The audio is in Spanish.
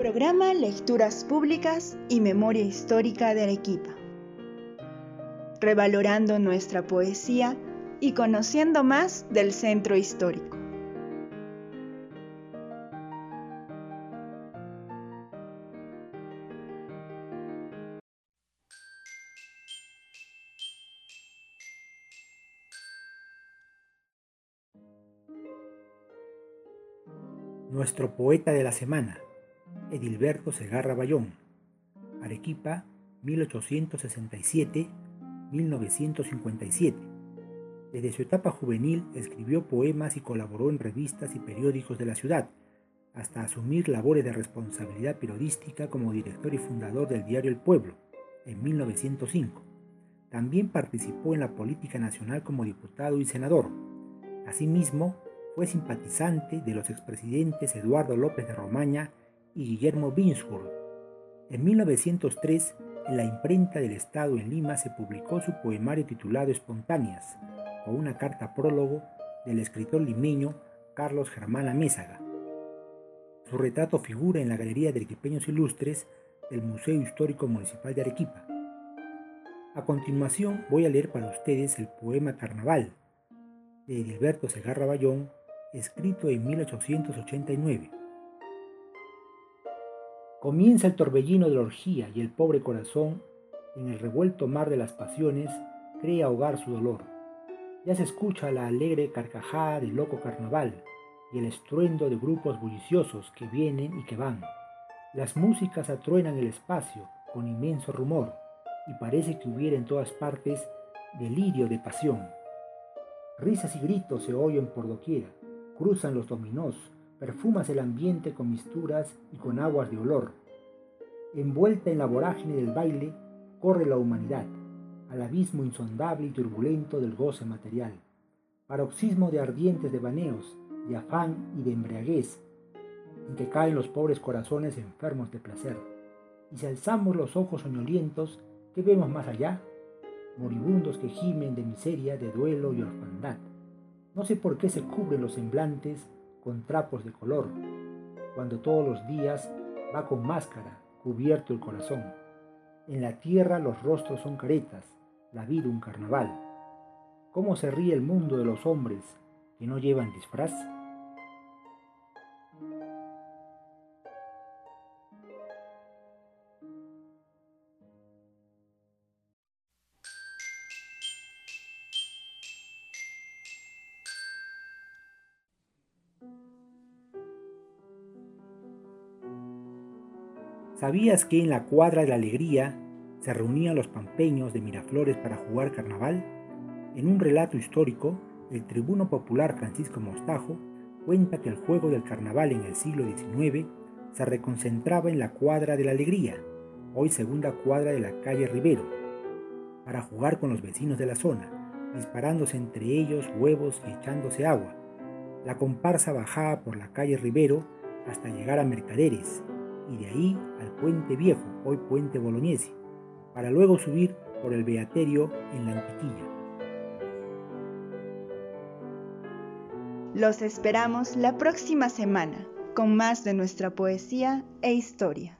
Programa Lecturas Públicas y Memoria Histórica de Arequipa. Revalorando nuestra poesía y conociendo más del centro histórico. Nuestro poeta de la semana, Edilberto Segarra Bayón, Arequipa, 1867-1957. Desde su etapa juvenil escribió poemas y colaboró en revistas y periódicos de la ciudad, hasta asumir labores de responsabilidad periodística como director y fundador del diario El Pueblo, en 1905. También participó en la política nacional como diputado y senador. Asimismo, fue simpatizante de los expresidentes Eduardo López de Romaña y Guillermo Binsburg. En 1903, en la imprenta del Estado en Lima se publicó su poemario titulado Espontáneas, con una carta prólogo del escritor limeño Carlos Germán Amézaga. Su retrato figura en la Galería de Arequipeños Ilustres del Museo Histórico Municipal de Arequipa. A continuación voy a leer para ustedes el poema Carnaval de Edilberto Segarra Bayón, escrito en 1889. Comienza el torbellino de la orgía y el pobre corazón, en el revuelto mar de las pasiones, cree ahogar su dolor. Ya se escucha la alegre carcajada del loco carnaval y el estruendo de grupos bulliciosos que vienen y que van. Las músicas atruenan el espacio con inmenso rumor y parece que hubiera en todas partes delirio de pasión. Risas y gritos se oyen por doquiera, cruzan los dominós, perfumas el ambiente con misturas y con aguas de olor. Envuelta en la vorágine del baile, corre la humanidad, al abismo insondable y turbulento del goce material, paroxismo de ardientes devaneos, de afán y de embriaguez, en que caen los pobres corazones enfermos de placer. Y si alzamos los ojos soñolientos, ¿qué vemos más allá? Moribundos que gimen de miseria, de duelo y orfandad. No sé por qué se cubren los semblantes con trapos de color, cuando todos los días va con máscara cubierto el corazón. En la tierra los rostros son caretas, la vida un carnaval. ¿Cómo se ríe el mundo de los hombres que no llevan disfraz? ¿Sabías que en la cuadra de la alegría se reunían los pampeños de Miraflores para jugar carnaval? En un relato histórico, el tribuno popular Francisco Mostajo cuenta que el juego del carnaval en el siglo XIX se reconcentraba en la cuadra de la alegría, hoy segunda cuadra de la calle Rivero, para jugar con los vecinos de la zona, disparándose entre ellos huevos y echándose agua. La comparsa bajaba por la calle Rivero hasta llegar a Mercaderes, y de ahí al Puente Viejo, hoy Puente Bolognesi, para luego subir por el Beaterio en la Antiquilla. Los esperamos la próxima semana con más de nuestra poesía e historia.